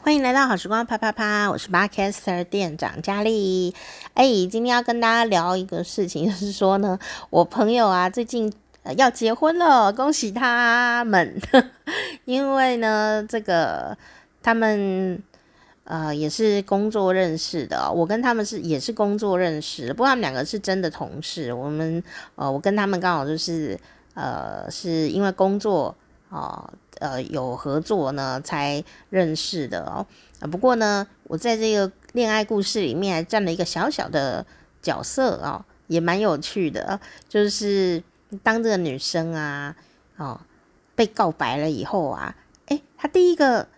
欢迎来到好时光啪啪啪，我是 Podcaster 店长佳丽。哎，今天要跟大家聊一个事情，就是说呢，我朋友啊最近要结婚了，恭喜他们。因为呢，这个他们呃也是工作认识的，我跟他们是也是工作认识，不过他们两个是真的同事。我们呃，我跟他们刚好就是呃，是因为工作哦。呃，有合作呢才认识的哦。啊，不过呢，我在这个恋爱故事里面还占了一个小小的角色哦，也蛮有趣的。就是当这个女生啊，哦，被告白了以后啊，诶，她第一个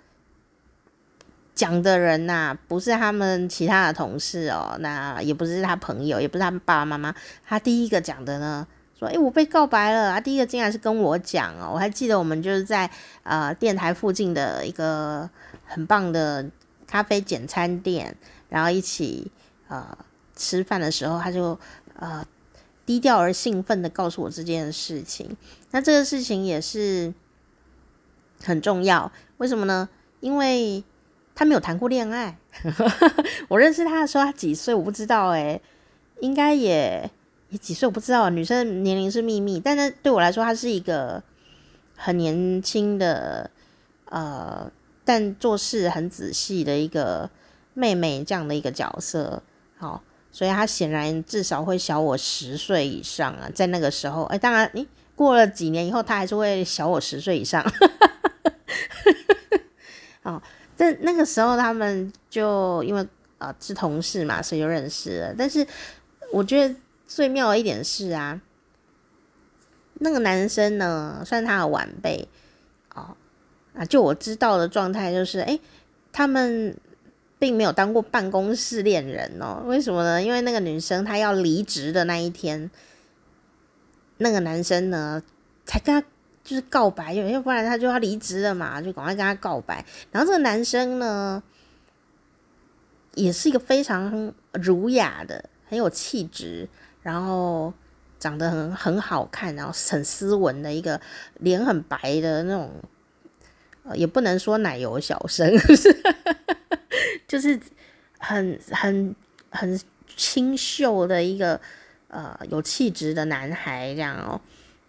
讲的人呐，不是他们其他的同事哦，那也不是他朋友，也不是他们爸爸妈妈，他第一个讲的呢。说，哎，我被告白了啊！第一个竟然是跟我讲哦，我还记得我们就是在呃电台附近的一个很棒的咖啡简餐店，然后一起呃吃饭的时候，他就呃低调而兴奋的告诉我这件事情。那这个事情也是很重要，为什么呢？因为他没有谈过恋爱。我认识他的时候，他几岁我不知道哎，应该也。你几岁我不知道，女生年龄是秘密，但是对我来说，她是一个很年轻的，呃，但做事很仔细的一个妹妹这样的一个角色，好，所以她显然至少会小我十岁以上啊，在那个时候，哎，当然，诶，过了几年以后，她还是会小我十岁以上，哦，但那个时候他们就因为啊、呃、是同事嘛，所以就认识了，但是我觉得。最妙的一点是啊，那个男生呢，算他的晚辈哦，啊，就我知道的状态就是，哎，他们并没有当过办公室恋人哦。为什么呢？因为那个女生她要离职的那一天，那个男生呢才跟他就是告白，因为要不然他就要离职了嘛，就赶快跟他告白。然后这个男生呢，也是一个非常儒雅的，很有气质。然后长得很很好看，然后很斯文的一个脸很白的那种，呃，也不能说奶油小生，就是很很很清秀的一个呃有气质的男孩这样哦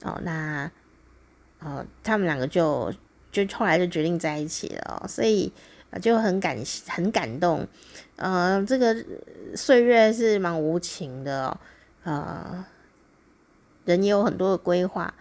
哦，那呃他们两个就就后来就决定在一起了，所以就很感很感动，呃，这个岁月是蛮无情的哦。呃，人也有很多的规划。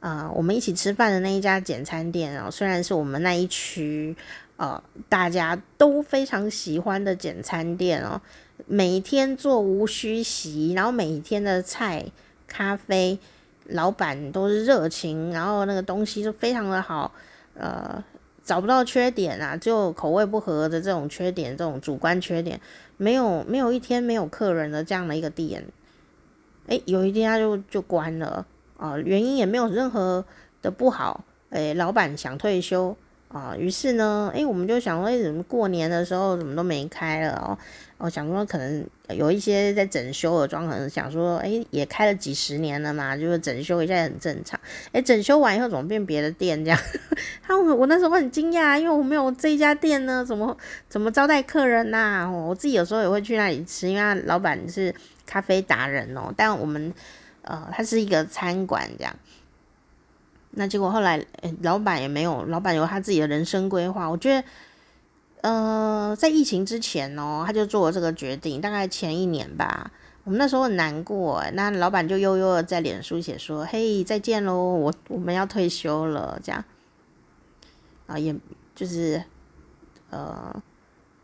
呃，我们一起吃饭的那一家简餐店哦，虽然是我们那一区呃大家都非常喜欢的简餐店哦，每天座无虚席，然后每天的菜、咖啡，老板都是热情，然后那个东西就非常的好，呃，找不到缺点啊，就口味不合的这种缺点，这种主观缺点，没有没有一天没有客人的这样的一个店。哎，有一天他就就关了啊、原因也没有任何的不好。哎，老板想退休啊、于是呢，哎，我们就想说，哎，怎么过年的时候怎么都没开了哦？我想说，可能有一些在整修的状况，想说，哎，也开了几十年了嘛，就是整修一下很正常。哎，整修完以后怎么变别的店这样？他我我那时候很惊讶，因为我没有这一家店呢，怎么怎么招待客人呐、我自己有时候也会去那里吃，因为老板是。咖啡达人哦，但我们呃，他是一个餐馆这样。那结果后来，欸、老板也没有，老板有他自己的人生规划。我觉得，呃，在疫情之前哦，他就做了这个决定，大概前一年吧。我们那时候很难过，那老板就悠悠的在脸书写说：“嘿，再见喽，我我们要退休了。”这样啊，也就是呃，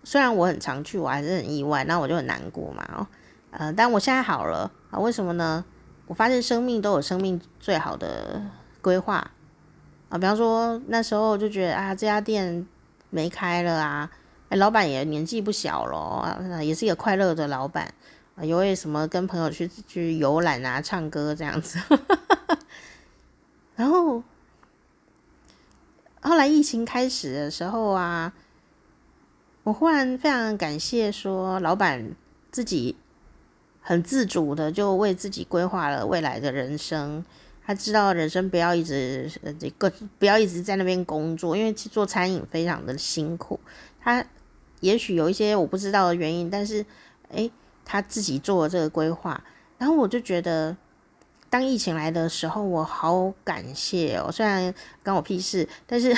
虽然我很常去，我还是很意外，那我就很难过嘛，哦。呃，但我现在好了啊？为什么呢？我发现生命都有生命最好的规划啊。比方说那时候就觉得啊，这家店没开了啊，哎，老板也年纪不小了啊，也是一个快乐的老板啊。因为什么跟朋友去去游览啊，唱歌这样子。然后后来疫情开始的时候啊，我忽然非常感谢说老板自己。很自主的就为自己规划了未来的人生，他知道人生不要一直呃这个不要一直在那边工作，因为做餐饮非常的辛苦。他也许有一些我不知道的原因，但是诶，他自己做了这个规划，然后我就觉得。当疫情来的时候，我好感谢哦。虽然关我屁事，但是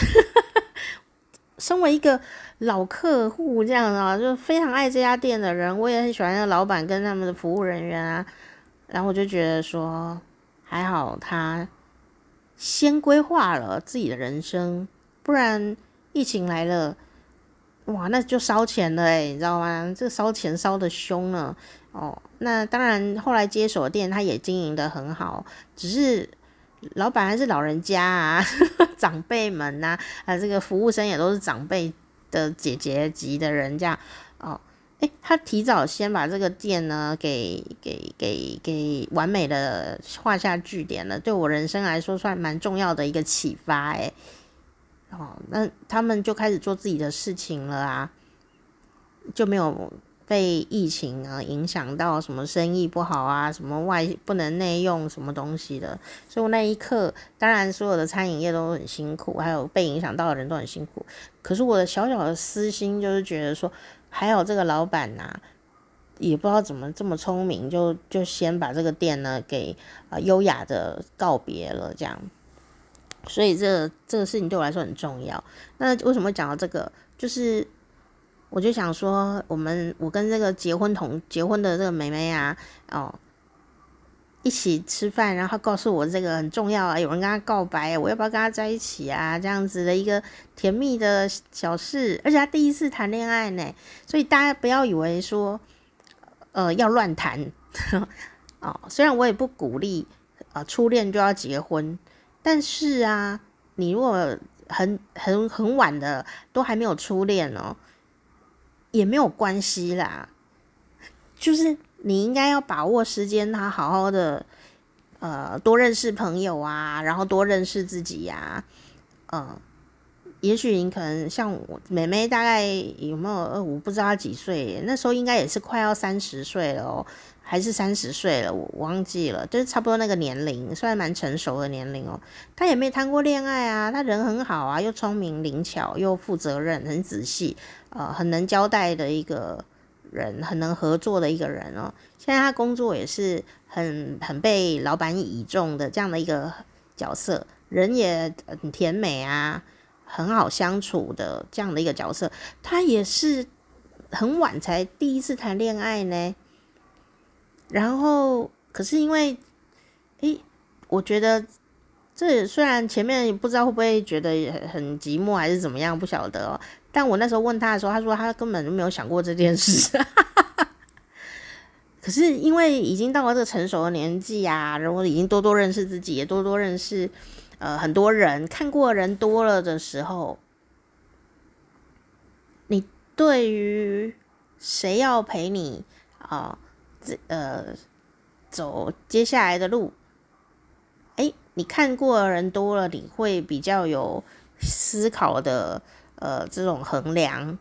身为一个老客户这样啊，就非常爱这家店的人，我也很喜欢那个老板跟他们的服务人员啊。然后我就觉得说，还好他先规划了自己的人生，不然疫情来了，哇，那就烧钱了诶，你知道吗？这烧钱烧得凶了。哦，那当然，后来接手店他也经营得很好，只是老板还是老人家啊，长辈们呐、啊，这个服务生也都是长辈的姐姐级的人，这样哦，诶，他提早先把这个店呢给给给给完美的画下句点了，对我人生来说算蛮重要的一个启发，诶，哦，那他们就开始做自己的事情了啊，就没有。被疫情啊影响到，什么生意不好啊，什么外不能内用什么东西的，所以我那一刻，当然所有的餐饮业都很辛苦，还有被影响到的人都很辛苦。可是我的小小的私心就是觉得说，还有这个老板呐、也不知道怎么这么聪明，就就先把这个店呢给啊优雅的告别了，这样。所以这、这个事情对我来说很重要。那为什么讲到这个？就是。我就想说，我们我跟这个结婚同结婚的这个妹妹啊，哦，一起吃饭，然后告诉我这个很重要啊，有人跟她告白，我要不要跟她在一起啊？这样子的一个甜蜜的小事，而且她第一次谈恋爱呢，所以大家不要以为说，呃，要乱谈 哦。虽然我也不鼓励啊，初恋就要结婚，但是啊，你如果很很很晚的都还没有初恋哦。也没有关系啦，就是你应该要把握时间，他好好的，呃，多认识朋友啊，然后多认识自己呀，嗯，也许你可能像我妹妹，大概有没有我，不知道她几岁，那时候应该也是快要三十岁了哦，还是三十岁了，我忘记了，就是差不多那个年龄，算蛮成熟的年龄哦。她也没谈过恋爱啊，她人很好啊，又聪明灵巧，又负责任，很仔细。呃，很能交代的一个人，很能合作的一个人哦。现在他工作也是很很被老板倚重的这样的一个角色，人也很甜美啊，很好相处的这样的一个角色。他也是很晚才第一次谈恋爱呢。然后，可是因为，诶，我觉得这虽然前面不知道会不会觉得很寂寞还是怎么样，不晓得哦。但我那时候问他的时候，他说他根本就没有想过这件事。可是因为已经到了这个成熟的年纪啊，然后已经多多认识自己，也多多认识呃很多人，看过人多了的时候，你对于谁要陪你啊，这呃走接下来的路，哎，你看过的人多了，你会比较有思考的。呃，这种衡量，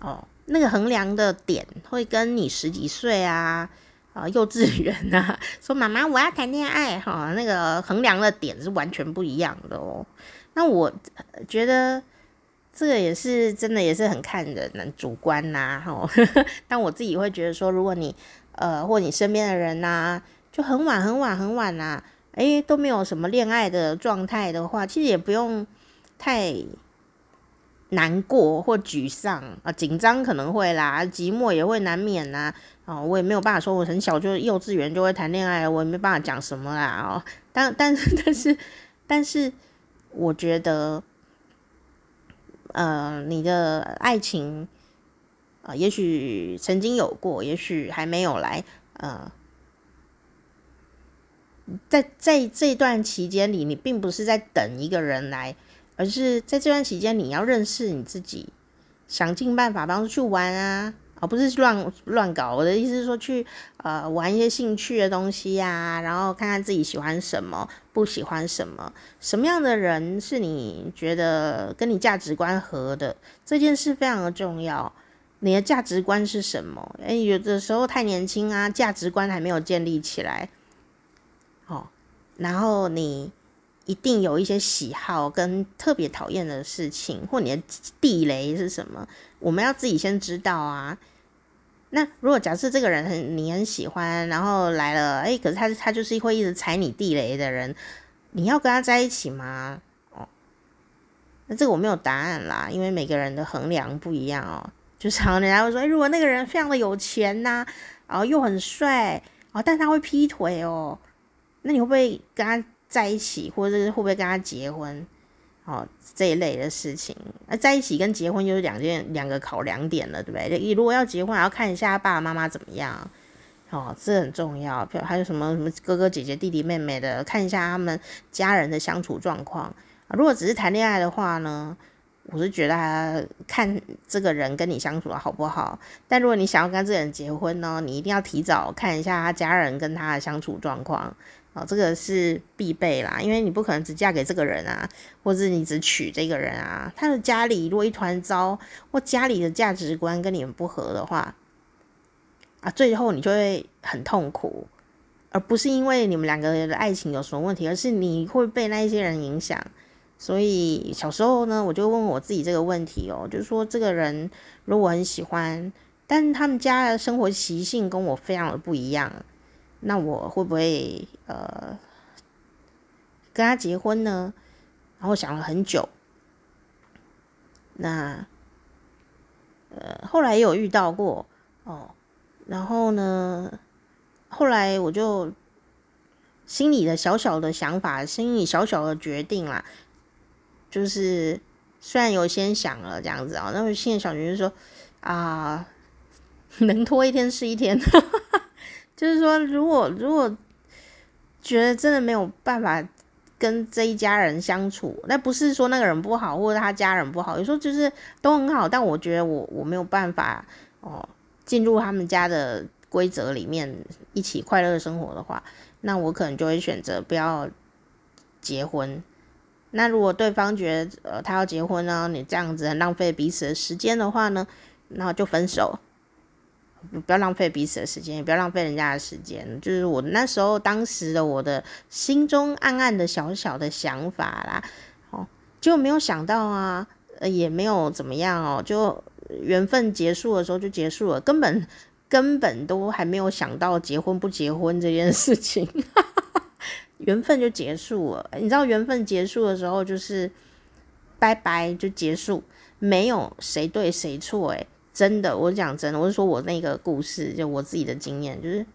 哦，那个衡量的点会跟你十几岁啊，啊、幼稚园啊，说妈妈我要谈恋爱哈、哦，那个衡量的点是完全不一样的哦。那我觉得这个也是真的，也是很看人主观呐、啊，哈、哦。但我自己会觉得说，如果你呃，或你身边的人呐、就很晚很晚很晚呐、啊，诶，都没有什么恋爱的状态的话，其实也不用太。难过或沮丧啊，紧张可能会啦，寂寞也会难免呐。哦，我也没有办法说，我很小就幼稚园就会谈恋爱，我也没办法讲什么啦。哦，但但是但是但是，我觉得，呃，你的爱情啊，也许曾经有过，也许还没有来。呃，在在这段期间里，你并不是在等一个人来。而是在这段期间，你要认识你自己，想尽办法帮助去玩啊，而不是乱乱搞。我的意思是说，去呃玩一些兴趣的东西呀、啊，然后看看自己喜欢什么，不喜欢什么，什么样的人是你觉得跟你价值观合的，这件事非常的重要。你的价值观是什么？诶，有的时候太年轻啊，价值观还没有建立起来。哦，然后你一定有一些喜好跟特别讨厌的事情，或你的地雷是什么，我们要自己先知道啊。那如果假设这个人很你很喜欢，然后来了，哎，可是他他就是会一直踩你地雷的人，你要跟他在一起吗？哦，那这个我没有答案啦，因为每个人的衡量不一样哦。就常人家会说，哎，如果那个人非常的有钱呐、啊，然后又很帅，哦，但他会劈腿哦，那你会不会跟他在一起，或者是会不会跟他结婚？哦，这一类的事情，那在一起跟结婚就是两件两个考量点了，对不对？你如果要结婚，还要看一下爸爸妈妈怎么样，哦，这很重要。还有什么什么哥哥姐姐、弟弟妹妹的，看一下他们家人的相处状况。如果只是谈恋爱的话呢，我是觉得看这个人跟你相处的好不好。但如果你想要跟这个人结婚呢，你一定要提早看一下他家人跟他的相处状况。哦，这个是必备啦，因为你不可能只嫁给这个人啊，或者你只娶这个人啊。他的家里如果一团糟，或家里的价值观跟你们不合的话，啊，最后你就会很痛苦，而不是因为你们两个人的爱情有什么问题，而是你会被那一些人影响。所以小时候呢，我就问我自己这个问题哦，就是说这个人如果很喜欢，但他们家的生活习性跟我非常的不一样。那我会不会呃跟他结婚呢？然后想了很久，那呃后来也有遇到过哦，然后呢，后来我就心里的小小的想法，心里小小的决定啦，就是虽然有先想了这样子啊，那么心里小决定说啊，能拖一天是一天。就是说，如果如果觉得真的没有办法跟这一家人相处，那不是说那个人不好，或者他家人不好，有时候就是都很好，但我觉得我我没有办法哦进入他们家的规则里面一起快乐生活的话，那我可能就会选择不要结婚。那如果对方觉得呃他要结婚呢，你这样子很浪费彼此的时间的话呢，那就分手。不要浪费彼此的时间，也不要浪费人家的时间。就是我那时候当时的我的心中暗暗的小小的想法啦，哦，就没有想到啊，呃，也没有怎么样哦，就缘分结束的时候就结束了，根本根本都还没有想到结婚不结婚这件事情，缘分就结束了。你知道缘分结束的时候就是拜拜就结束，没有谁对谁错，诶。真的，我讲真的，我是说我那个故事，就我自己的经验，就是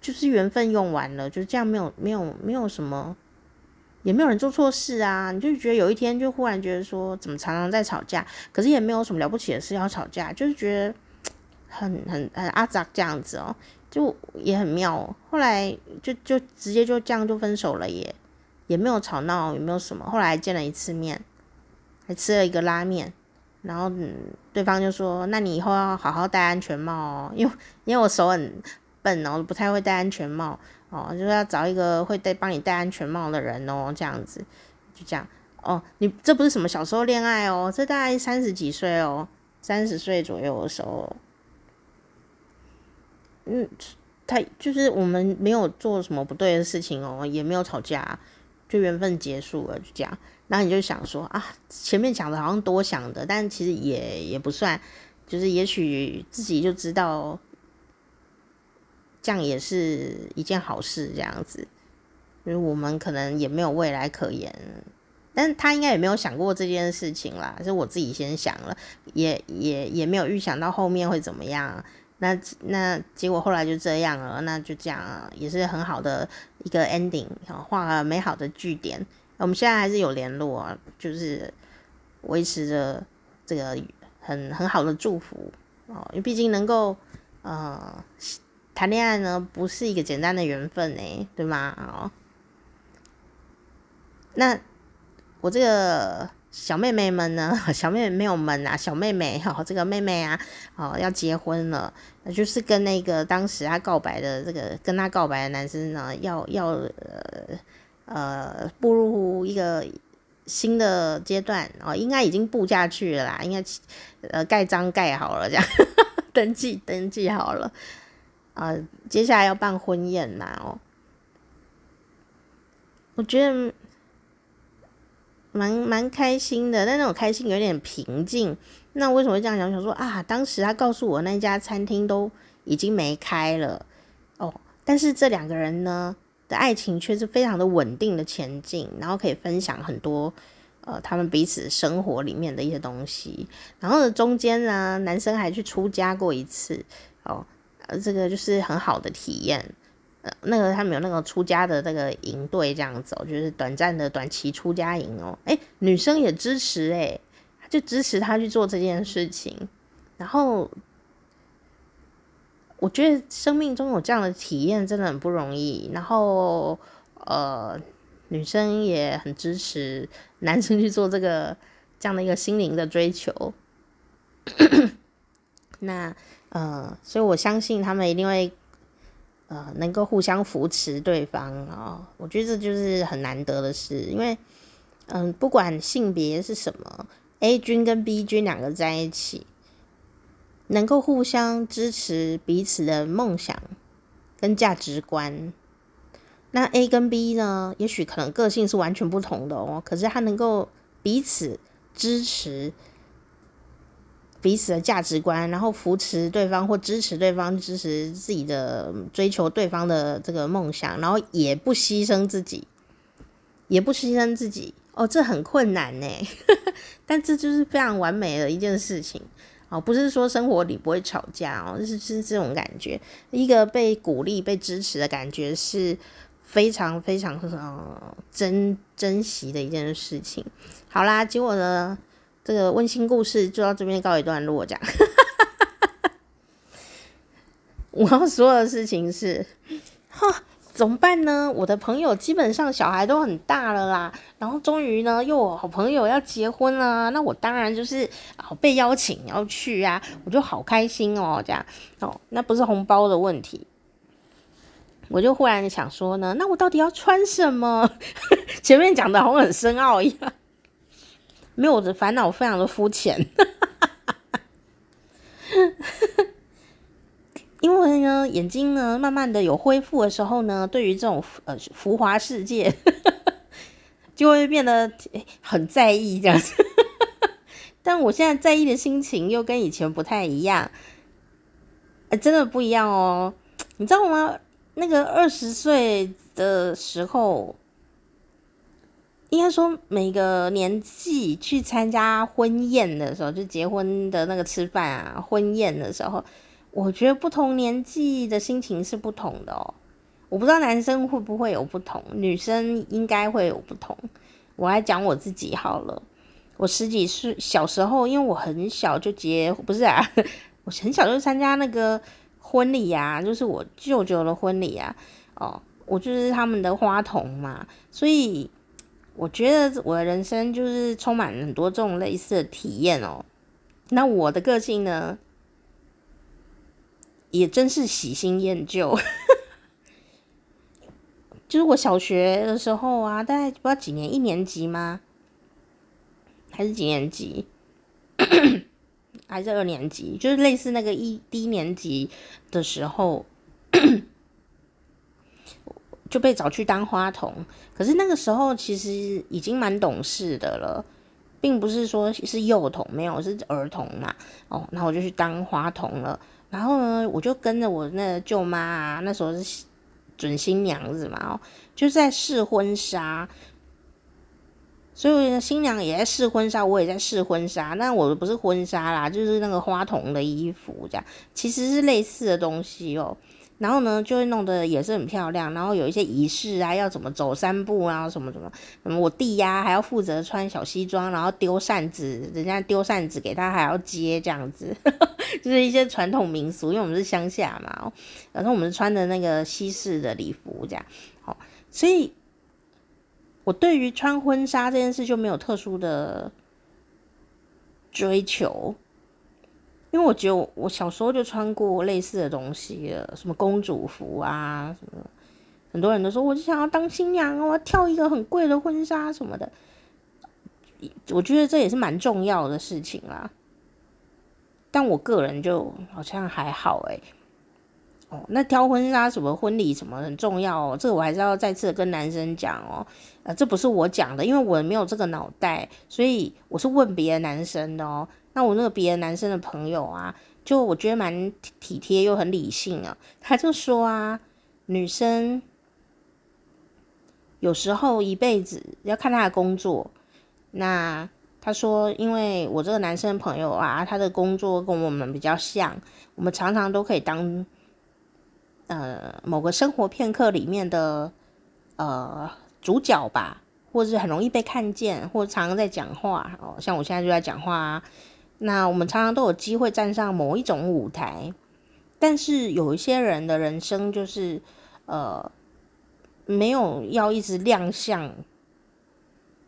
就是缘分用完了，就这样，没有没有没有什么，也没有人做错事啊。你就觉得有一天就忽然觉得说，怎么常常在吵架，可是也没有什么了不起的事要吵架，就是觉得很很很阿杂这样子哦，就也很妙。后来就就直接就这样就分手了耶，也没有吵闹，也没有什么。后来见了一次面，还吃了一个拉面。然后，嗯，对方就说：“那你以后要好好戴安全帽哦，因为因为我手很笨哦，不太会戴安全帽哦，就是要找一个会戴帮你戴安全帽的人哦，这样子，就这样哦。你这不是什么小时候恋爱哦，这大概三十几岁哦，三十岁左右的时候，嗯，他就是我们没有做什么不对的事情哦，也没有吵架，就缘分结束了，就这样。”然后你就想说啊，前面讲的好像多想的，但其实也也不算，就是也许自己就知道，这样也是一件好事，这样子，因为我们可能也没有未来可言，但是他应该也没有想过这件事情啦，是我自己先想了，也也也没有预想到后面会怎么样，那那结果后来就这样了，那就这样也是很好的一个 ending，画了美好的句点。我们现在还是有联络啊，就是维持着这个很很好的祝福哦，因为毕竟能够呃谈恋爱呢，不是一个简单的缘分呢，对吗？哦，那我这个小妹妹们呢，小妹妹没有们啊，小妹妹哈，这个妹妹啊，哦要结婚了，那就是跟那个当时她告白的这个跟她告白的男生呢，要要呃。呃，步入一个新的阶段哦，应该已经步下去了啦，应该呃盖章盖好了，这样 登记登记好了，呃，接下来要办婚宴啦哦。我觉得蛮蛮开心的，但那种开心有点平静。那为什么会这样想？想说啊，当时他告诉我那家餐厅都已经没开了哦，但是这两个人呢的爱情却是非常的稳定的前进，然后可以分享很多呃他们彼此生活里面的一些东西。然后呢，中间呢，男生还去出家过一次哦，呃，这个就是很好的体验。呃，那个他们有那个出家的那个营队这样子，就是短暂的短期出家营哦。诶，女生也支持诶。就支持他去做这件事情，然后我觉得生命中有这样的体验真的很不容易。然后呃，女生也很支持男生去做这个这样的一个心灵的追求。那呃，所以我相信他们一定会呃能够互相扶持对方啊、哦。我觉得这就是很难得的事，因为嗯、不管性别是什么。A 君跟 B 君两个在一起，能够互相支持彼此的梦想跟价值观。那 A 跟 B 呢，也许可能个性是完全不同的哦，可是他能够彼此支持彼此的价值观，然后扶持对方或支持对方，支持自己的追求对方的这个梦想，然后也不牺牲自己，也不牺牲自己。哦，这很困难呢，但这就是非常完美的一件事情哦。不是说生活里不会吵架哦，是是这种感觉，一个被鼓励、被支持的感觉是非常非常呃珍珍惜的一件事情。好啦，结果呢，这个温馨故事就到这边告一段落，这样。我要说的事情是，哈。怎么办呢？我的朋友基本上小孩都很大了啦，然后终于呢又有好朋友要结婚了，那我当然就是啊被邀请要去啊，我就好开心哦，这样哦，那不是红包的问题，我就忽然想说呢，那我到底要穿什么？前面讲的好像很深奥一样，没有，我的烦恼非常的肤浅。因为呢，眼睛呢，慢慢的有恢复的时候呢，对于这种呃浮华世界，就会变得很在意这样子。但我现在在意的心情又跟以前不太一样，欸，真的不一样哦。你知道吗？那个二十岁的时候，应该说每个年纪去参加婚宴的时候，就结婚的那个吃饭啊，婚宴的时候。我觉得不同年纪的心情是不同的哦，我不知道男生会不会有不同，女生应该会有不同。我来讲我自己好了，我十几岁小时候，因为我很小就结，不是啊，我很小就参加那个婚礼呀，就是我舅舅的婚礼啊，哦，我就是他们的花童嘛，所以我觉得我的人生就是充满很多这种类似的体验哦。那我的个性呢？也真是喜新厌旧，就是我小学的时候啊，大概不知道几年，一年级吗？还是几年级？还是二年级？就是类似那个一低年级的时候，就被找去当花童。可是那个时候其实已经蛮懂事的了，并不是说是幼童，没有，是儿童嘛。哦，然后我就去当花童了。然后呢，我就跟着我那个舅妈啊，那时候是准新娘子嘛，哦，就在试婚纱，所以新娘也在试婚纱，我也在试婚纱。那我不是婚纱啦，就是那个花童的衣服，这样其实是类似的东西哦。然后呢，就会弄得也是很漂亮。然后有一些仪式啊，要怎么走三步啊，什么什么。嗯，我弟呀、还要负责穿小西装，然后丢扇子，人家丢扇子给他还要接这样子，就是一些传统民俗。因为我们是乡下嘛，然后我们穿的那个西式的礼服这样。好，所以我对于穿婚纱这件事就没有特殊的追求。因为我觉得我小时候就穿过类似的东西，什么公主服啊，什么，很多人都说我就想要当新娘，我要跳一个很贵的婚纱什么的。我觉得这也是蛮重要的事情啦，但我个人就好像还好诶。哦，那挑婚纱什么婚礼什么很重要哦，这个我还是要再次跟男生讲哦。呃，这不是我讲的，因为我没有这个脑袋，所以我是问别的男生的哦。那我那个别的男生的朋友啊，就我觉得蛮体贴又很理性啊，他就说啊，女生。有时候一辈子要看他的工作。那他说，因为我这个男生朋友啊，他的工作跟我们比较像，我们常常都可以当呃某个生活片刻里面的呃主角吧，或者是很容易被看见，或者常常在讲话哦。像我现在就在讲话啊，那我们常常都有机会站上某一种舞台。但是有一些人的人生就是呃。没有要一直亮相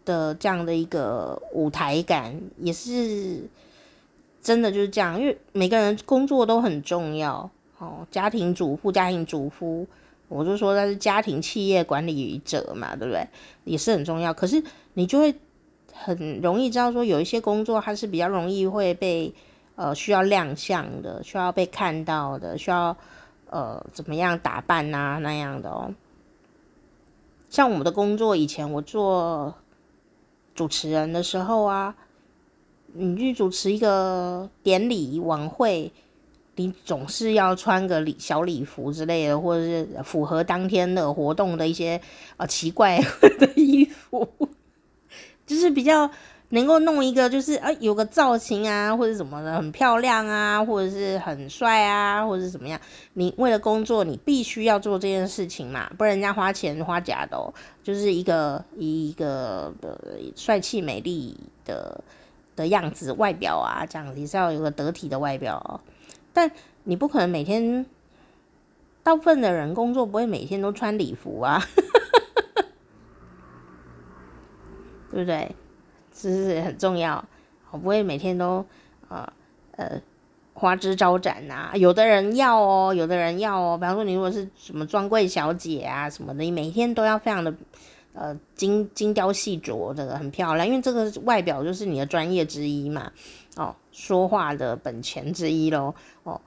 的这样的一个舞台感，也是真的就是这样。因为每个人工作都很重要，哦，家庭主妇、家庭主夫，我就说他是家庭企业管理者嘛，对不对？也是很重要。可是你就会很容易知道说，有一些工作它是比较容易会被呃需要亮相的，需要被看到的，需要呃怎么样打扮啊那样的哦。像我们的工作，以前我做主持人的时候啊，你去主持一个典礼晚会，你总是要穿个礼小礼服之类的，或者是符合当天的活动的一些呃奇怪的衣服，就是比较。能够弄一个就是啊，有个造型啊，或者什么的很漂亮啊，或者是很帅啊，或者是怎么样？你为了工作，你必须要做这件事情嘛，不然人家花钱花假的哦。就是一个一个的帅气美丽的的样子，外表啊，这样你是要有个得体的外表哦。但你不可能每天，大部分的人工作不会每天都穿礼服啊，对不对？是不是很重要？我不会每天都呃呃花枝招展呐、有的人要哦，有的人要哦。比方说，你如果是什么专柜小姐啊什么的，你每天都要非常的呃精精雕细琢，这个很漂亮，因为这个外表就是你的专业之一嘛。哦，说话的本钱之一喽。哦，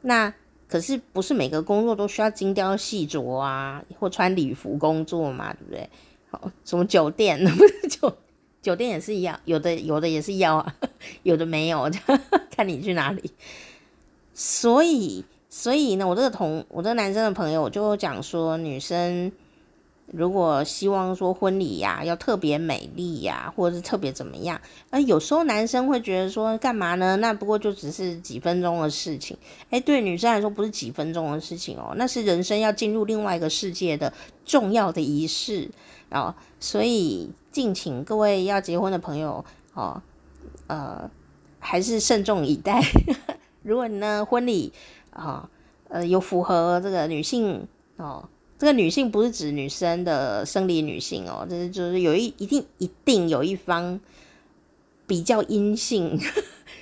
那可是不是每个工作都需要精雕细琢啊，或穿礼服工作嘛，对不对？什么酒店 不是酒。酒店也是一样，有的有的也是要啊，有的没有，看你去哪里。所以所以呢，我这个同我这个男生的朋友我就讲说，女生如果希望说婚礼呀、要特别美丽呀、或者是特别怎么样，那有时候男生会觉得说干嘛呢？那不过就只是几分钟的事情。哎，对女生来说不是几分钟的事情哦，那是人生要进入另外一个世界的重要的仪式哦，所以。敬请各位要结婚的朋友哦，呃，还是慎重以待。如果你呢婚礼啊、哦，呃，有符合这个女性哦，这个女性不是指女生的生理女性哦，就是就是有一一定一定有一方比较阴性，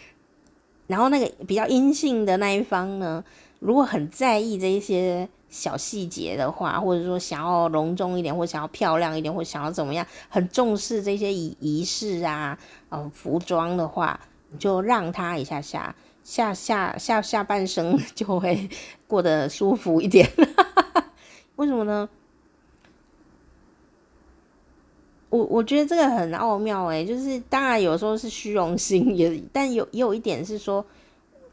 然后那个比较阴性的那一方呢，如果很在意这一些。小细节的话，或者说想要隆重一点，或想要漂亮一点，或想要怎么样，很重视这些仪仪式啊，呃，服装的话，你就让他一下下下下下下半生 就会过得舒服一点。为什么呢？我我觉得这个很奥妙诶，就是当然有时候是虚荣心，也但有也有一点是说，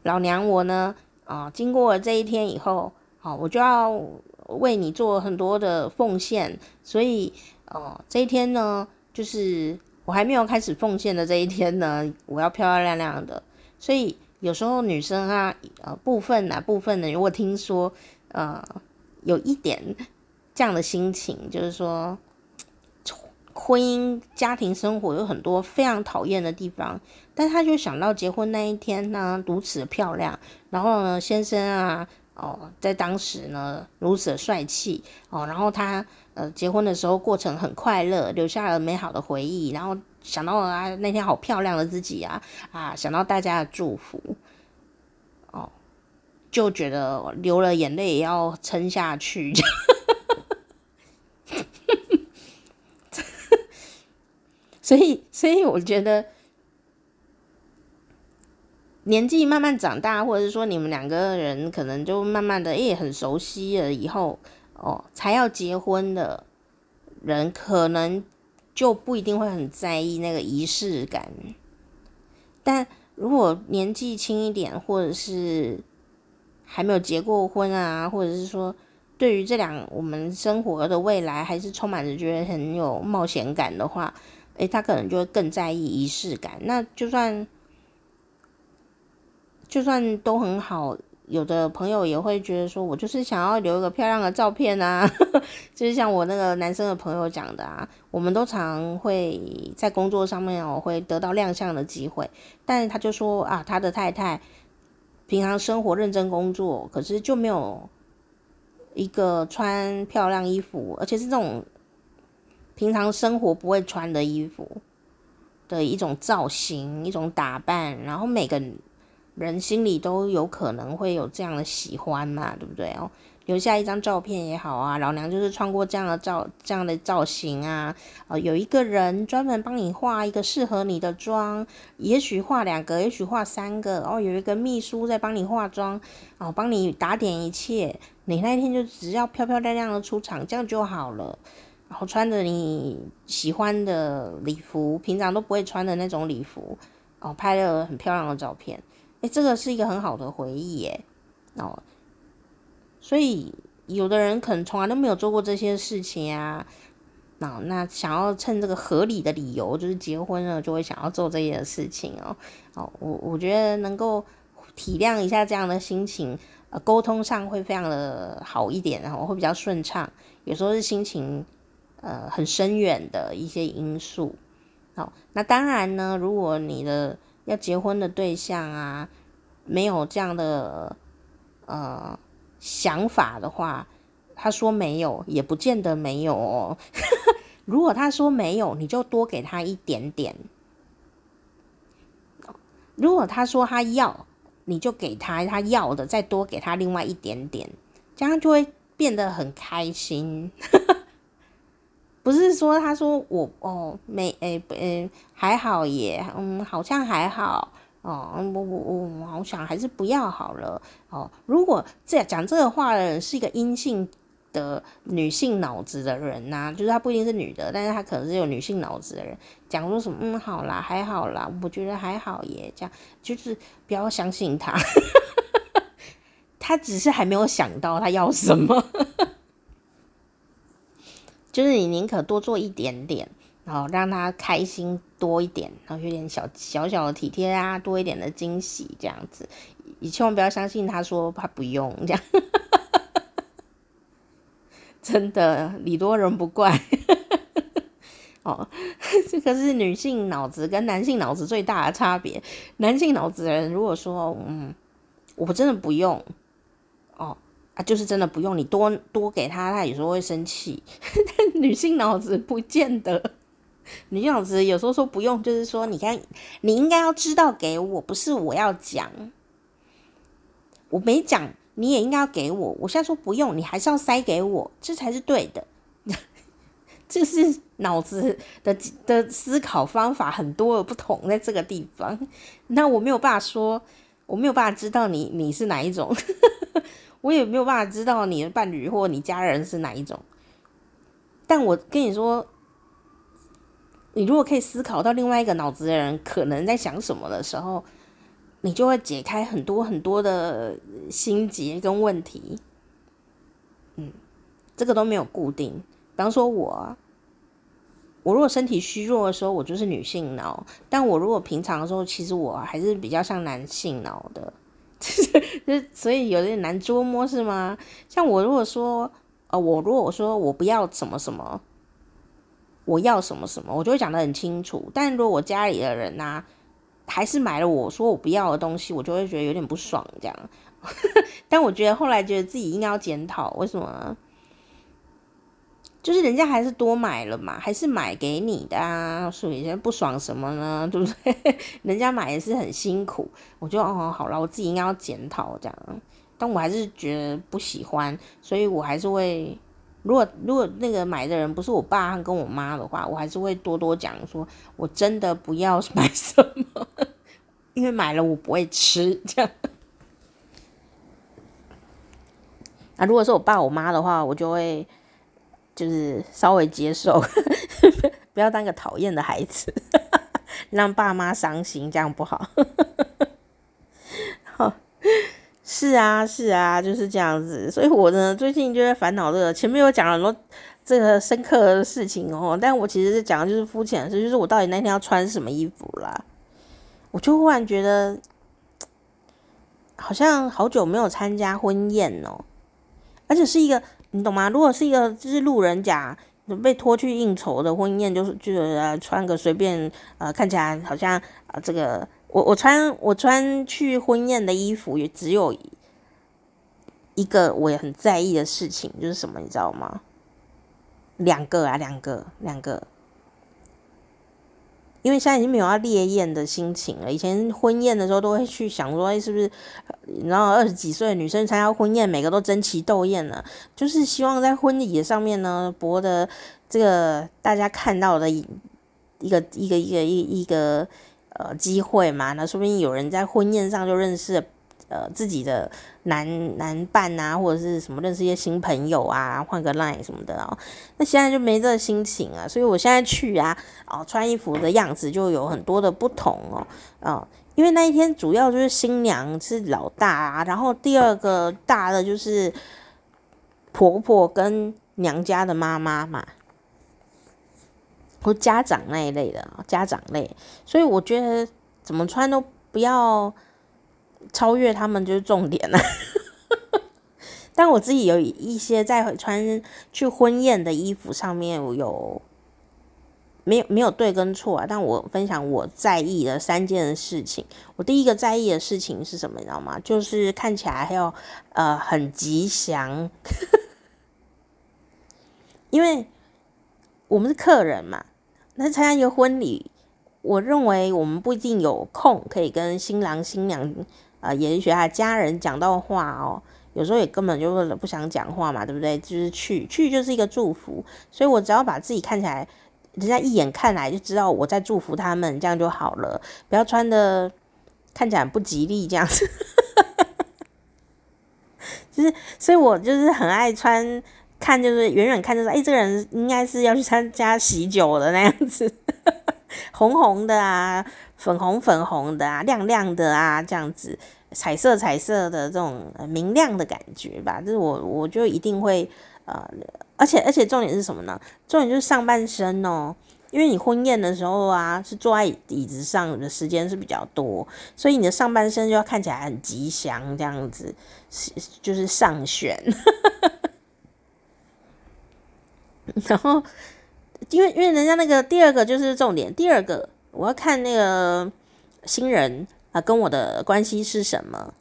老娘我呢啊，经过了这一天以后。好，我就要为你做很多的奉献，所以，哦，这一天呢，就是我还没有开始奉献的这一天呢，我要漂漂亮亮的。所以有时候女生啊，呃，部分啊，部分的，如果听说，呃，有一点这样的心情，就是说，婚姻家庭生活有很多非常讨厌的地方，但她就想到结婚那一天呢，如此的漂亮，然后呢，先生啊。哦，在当时呢，如此的帅气哦，然后他呃结婚的时候过程很快乐，留下了美好的回忆，然后想到了啊那天好漂亮的自己啊啊，想到大家的祝福，哦，就觉得流了眼泪也要撑下去，所以所以我觉得年纪慢慢长大，或者是说你们两个人可能就慢慢的也很熟悉了以后，哦，才要结婚的人，可能就不一定会很在意那个仪式感。但如果年纪轻一点，或者是还没有结过婚啊，或者是说对于这两我们生活的未来还是充满着觉得很有冒险感的话，诶，他可能就会更在意仪式感。那就算。就算都很好，有的朋友也会觉得说，我就是想要留一个漂亮的照片啊，就是像我那个男生的朋友讲的啊，我们都常会在工作上面我会得到亮相的机会，但是他就说啊，他的太太平常生活认真工作，可是就没有一个穿漂亮衣服，而且是这种平常生活不会穿的衣服的一种造型、一种打扮，然后每个。人心里都有可能会有这样的喜欢嘛，对不对哦？留下一张照片也好啊，老娘就是穿过这样的照这样的造型啊，呃，有一个人专门帮你画一个适合你的妆，也许画两个，也许画三个，哦，有一个秘书在帮你化妆，哦，帮你打点一切，你那一天就只要漂漂亮亮的出场，这样就好了。然后穿着你喜欢的礼服，平常都不会穿的那种礼服，哦，拍了很漂亮的照片。诶，这个是一个很好的回忆耶，哦，所以有的人可能从来都没有做过这些事情啊，那那想要趁这个合理的理由，就是结婚了，就会想要做这些事情哦，哦，我我觉得能够体谅一下这样的心情，呃，沟通上会非常的好一点，然后会比较顺畅。有时候是心情呃很深远的一些因素，好，那当然呢，如果你的。要结婚的对象啊，没有这样的呃想法的话，他说没有，也不见得没有哦。如果他说没有，你就多给他一点点；如果他说他要，你就给他他要的，再多给他另外一点点，这样就会变得很开心。不是说他说我哦没诶诶还好耶，嗯好像还好哦，我我我好想还是不要好了哦。如果这讲这个话的人是一个阴性的女性脑子的人呐、就是他不一定是女的，但是他可能是有女性脑子的人，讲说什么嗯好啦还好啦，我觉得还好耶，这样就是不要相信他，他只是还没有想到他要什么。就是你宁可多做一点点，然后让他开心多一点，然后有点小小小的体贴啊，多一点的惊喜这样子。你千万不要相信他说他不用这样，真的礼多人不怪。哦，这个是女性脑子跟男性脑子最大的差别。男性脑子人如果说嗯，我真的不用哦。啊，就是真的不用你多多给他，他有时候会生气。但女性脑子不见得，女性脑子有时候说不用，就是说你看，你应该要知道给我，不是我要讲，我没讲，你也应该要给我。我现在说不用，你还是要塞给我，这才是对的。这是脑子的的思考方法很多的不同，在这个地方，那我没有办法说，我没有办法知道你你是哪一种。我也没有办法知道你的伴侣或你家人是哪一种，但我跟你说，你如果可以思考到另外一个脑子的人可能在想什么的时候，你就会解开很多很多的心结跟问题。嗯，这个都没有固定。比方说我，我如果身体虚弱的时候，我就是女性脑；但我如果平常的时候，其实我还是比较像男性脑的。就是所以有点难捉摸是吗？像我如果说，呃，我如果我说我不要什么什么，我要什么什么，我就会讲的很清楚。但如果我家里的人呐、还是买了我说我不要的东西，我就会觉得有点不爽这样。但我觉得后来觉得自己应该要检讨，为什么？就是人家还是多买了嘛，还是买给你的啊，所以现在不爽什么呢？对不对？人家买也是很辛苦，我就哦好了，我自己应该要检讨这样。但我还是觉得不喜欢，所以我还是会，如果如果那个买的人不是我爸跟我妈的话，我还是会多多讲说，我真的不要买什么，因为买了我不会吃这样。啊，如果是我爸我妈的话，我就会就是稍微接受，不要当个讨厌的孩子，让爸妈伤心，这样不好。好，是啊，是啊，就是这样子。所以我呢，最近就在烦恼这个。前面有讲了很多这个深刻的事情哦，但我其实是讲的就是肤浅的事，就是我到底那天要穿什么衣服啦。我就忽然觉得，好像好久没有参加婚宴哦，而且是一个，你懂吗？如果是一个就是路人甲被拖去应酬的婚宴，就是就是穿个随便呃，看起来好像啊、呃，这个我我穿我穿去婚宴的衣服也只有一个我也很在意的事情，就是什么，你知道吗？两个啊，两个，两个。因为现在已经没有要烈焰的心情了。以前婚宴的时候都会去想说，哎，是不是？然后二十几岁的女生参加婚宴，每个都争奇斗艳呢，就是希望在婚礼的上面呢，博得这个大家看到的一个一个一个一一个呃机会嘛。那说不定有人在婚宴上就认识。呃，自己的男男伴啊，或者是什么认识一些新朋友啊，换个 line 什么的哦。那现在就没这心情啊，所以我现在去啊，哦，穿衣服的样子就有很多的不同哦，哦，因为那一天主要就是新娘是老大啊，然后第二个大的就是婆婆跟娘家的妈妈嘛，或家长那一类的，家长类，所以我觉得怎么穿都不要。超越他们就是重点了，但我自己有一些在穿去婚宴的衣服上面有没有没有对跟错啊？但我分享我在意的三件事情。我第一个在意的事情是什么？你知道吗？就是看起来还有呃很吉祥，因为我们是客人嘛，那参加一个婚礼，我认为我们不一定有空可以跟新郎新娘。呃研学他家人讲到话哦，有时候也根本就不想讲话嘛，对不对？就是去去就是一个祝福，所以我只要把自己看起来，人家一眼看来就知道我在祝福他们，这样就好了，不要穿的看起来不吉利这样子。就是，所以我就是很爱穿，看就是远远看就是，哎，这个人应该是要去参加喜酒的那样子，红红的啊。粉红粉红的啊，亮亮的啊，这样子彩色彩色的这种明亮的感觉吧，就是我我就一定会呃，而且而且重点是什么呢？重点就是上半身哦，因为你婚宴的时候啊，是坐在椅子上的时间是比较多，所以你的上半身就要看起来很吉祥，这样子是就是上选，然后因为因为人家那个第二个就是重点，第二个。我要看那个新人啊，跟我的关系是什么？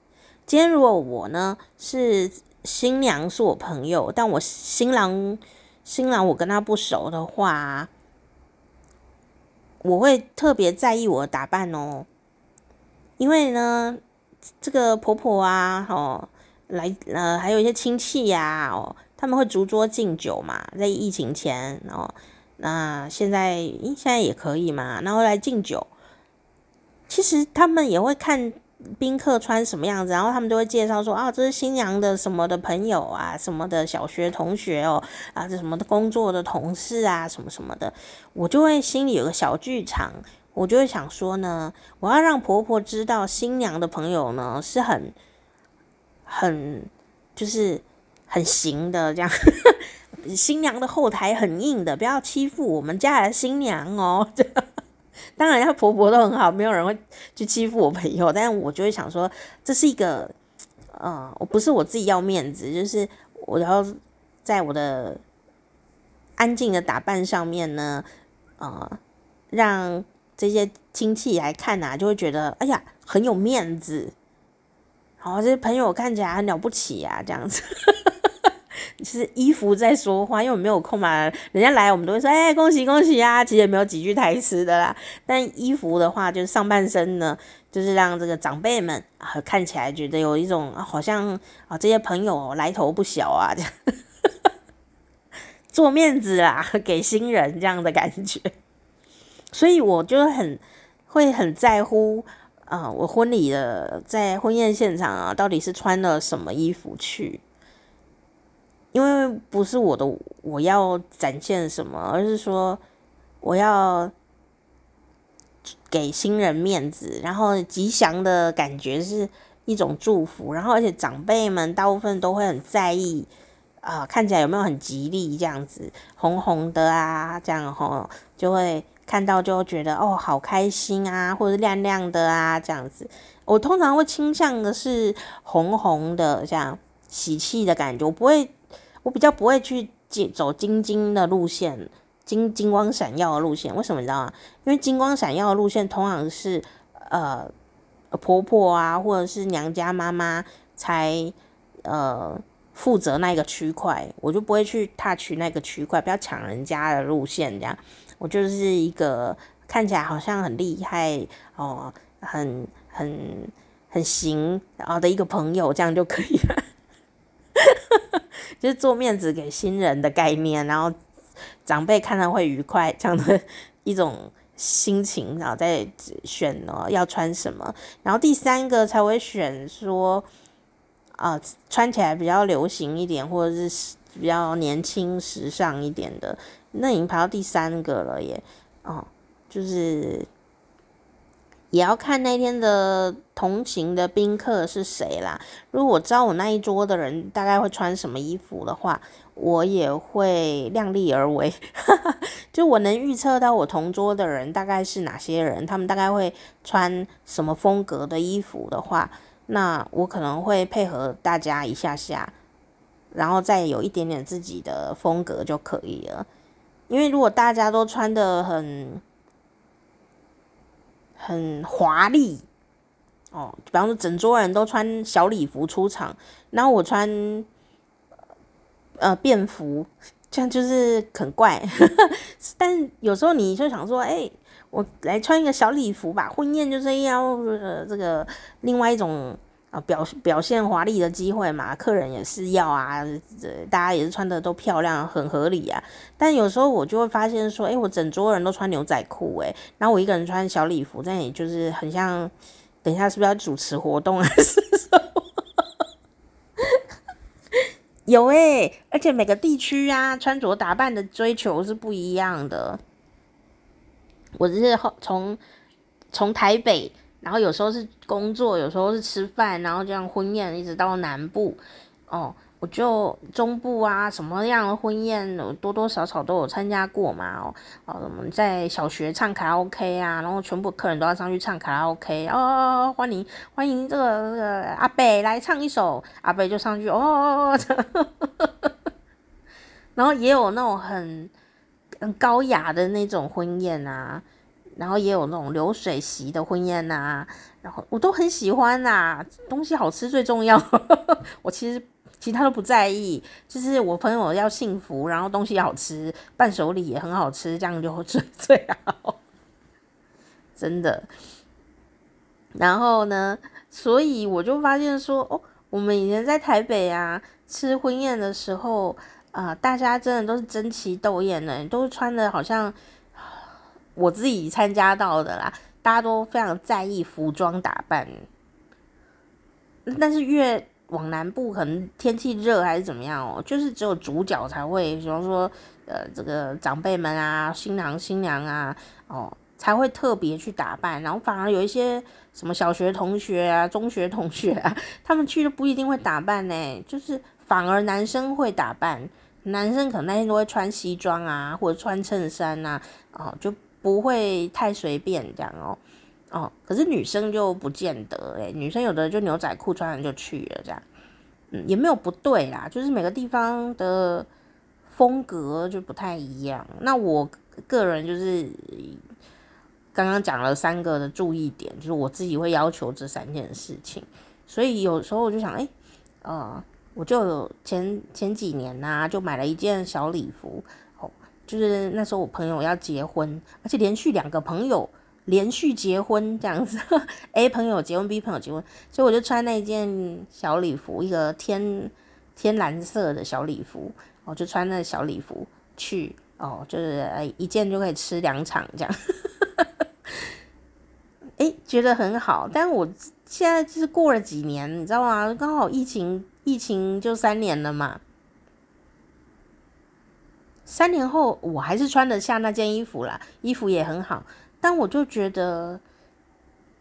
今天如果我呢是新娘，是我朋友，但我新郎新郎我跟他不熟的话，我会特别在意我的打扮哦，因为呢，这个婆婆啊，哦，来呃，还有一些亲戚呀，哦，他们会逐桌敬酒嘛，在疫情前，哦。那现在，现在也可以嘛。然后来敬酒，其实他们也会看宾客穿什么样子，然后他们都会介绍说啊，这是新娘的什么的朋友啊，什么的小学同学哦，啊，这什么的工作的同事啊，什么什么的，我就会心里有个小剧场，我就会想说呢，我要让婆婆知道新娘的朋友呢是很很就是很行的这样。新娘的后台很硬的，不要欺负我们家的新娘哦。当然，她婆婆都很好，没有人会去欺负我朋友。但是我就会想说，这是一个，呃，我不是我自己要面子，就是我要在我的安静的打扮上面呢，呃，让这些亲戚来看呐、啊，就会觉得哎呀很有面子。好，这些朋友看起来很了不起啊，这样子。其实衣服在说话，因为我没有空嘛。人家来，我们都会说：“哎，恭喜恭喜啊！”其实也没有几句台词的啦。但衣服的话，就是上半身呢，就是让这个长辈们啊看起来觉得有一种好像啊这些朋友来头不小啊，这 样做面子啦，给新人这样的感觉。所以我就很会很在乎啊，我婚礼的在婚宴现场啊，到底是穿了什么衣服去？因为不是我的，我要展现什么，而是说我要给新人面子，然后吉祥的感觉是一种祝福，然后而且长辈们大部分都会很在意啊、呃，看起来有没有很吉利这样子，红红的啊，这样吼就会。看到就觉得哦，好开心啊，或者亮亮的啊，这样子。我通常会倾向的是红红的，这样喜气的感觉。我不会，我比较不会去走金金的路线，金金光闪耀的路线。为什么你知道吗？因为金光闪耀的路线通常是呃婆婆啊，或者是娘家妈妈才呃负责那个区块，我就不会去 touch 那个区块，不要抢人家的路线这样。我就是一个看起来好像很厉害哦，很很很行啊的一个朋友，这样就可以了，就是做面子给新人的概念，然后长辈看了会愉快，这样的一种心情，然后再选哦要穿什么，然后第三个才会选说啊、穿起来比较流行一点，或者是比较年轻时尚一点的。那已经排到第三个了耶，哦，就是也要看那天的同行的宾客是谁啦。如果我知道我那一桌的人大概会穿什么衣服的话，我也会量力而为。就我能预测到我同桌的人大概是哪些人，他们大概会穿什么风格的衣服的话，那我可能会配合大家一下下，然后再有一点点自己的风格就可以了。因为如果大家都穿得很很华丽哦，比方说整桌人都穿小礼服出场，然后我穿呃便服，这样就是很怪。但有时候你就想说，哎、我来穿一个小礼服吧，婚宴就是要呃这个另外一种。啊，表表现华丽的机会嘛，客人也是要啊，这大家也是穿的都漂亮，很合理啊。但有时候我就会发现说，哎、欸，我整桌人都穿牛仔裤，哎，然后我一个人穿小礼服，但也就是很像，等一下是不是要主持活动还 是什么？有哎、欸，而且每个地区啊，穿着打扮的追求是不一样的。我是从从台北。然后有时候是工作，有时候是吃饭，然后这样婚宴一直到南部，哦，我就中部啊，什么样的婚宴，我多多少少都有参加过嘛，哦，哦，我们在小学唱卡拉 OK 啊，然后全部客人都要上去唱卡拉 OK，哦，欢迎欢迎这个这个阿伯来唱一首，阿伯就上去，哦，然后也有那种很很高雅的那种婚宴啊。然后也有那种流水席的婚宴呐、然后我都很喜欢呐、啊，东西好吃最重要。我其实其他都不在意，就是我朋友要幸福，然后东西好吃，伴手礼也很好吃，这样就 最最好，真的。然后呢，所以我就发现说，哦，我们以前在台北啊吃婚宴的时候啊、大家真的都是争奇斗艳的，都穿的好像。我自己参加到的啦，大家都非常在意服装打扮，但是越往南部，可能天气热还是怎么样哦，就是只有主角才会，比方说，呃，这个长辈们啊，新郎新娘啊，哦，才会特别去打扮，然后反而有一些什么小学同学啊、中学同学啊，他们去都不一定会打扮呢，就是反而男生会打扮，男生可能那天都会穿西装啊，或者穿衬衫啊，哦，就。不会太随便这样哦，哦，可是女生就不见得诶，女生有的就牛仔裤穿上就去了这样，嗯，也没有不对啦，就是每个地方的风格就不太一样。那我个人就是刚刚讲了三个的注意点，就是我自己会要求这三件事情，所以有时候我就想，诶，呃，我就有前前几年呐、就买了一件小礼服。就是那时候我朋友要结婚，而且连续两个朋友连续结婚这样子，A 朋友结婚，B 朋友结婚，所以我就穿那件小礼服，一个天天蓝色的小礼服，我就穿那小礼服去哦，就是一件就可以吃两场这样。诶，觉得很好。但我现在就是过了几年，你知道吗？刚好疫情，疫情就三年了嘛。三年后，我还是穿得下那件衣服啦，衣服也很好。但我就觉得，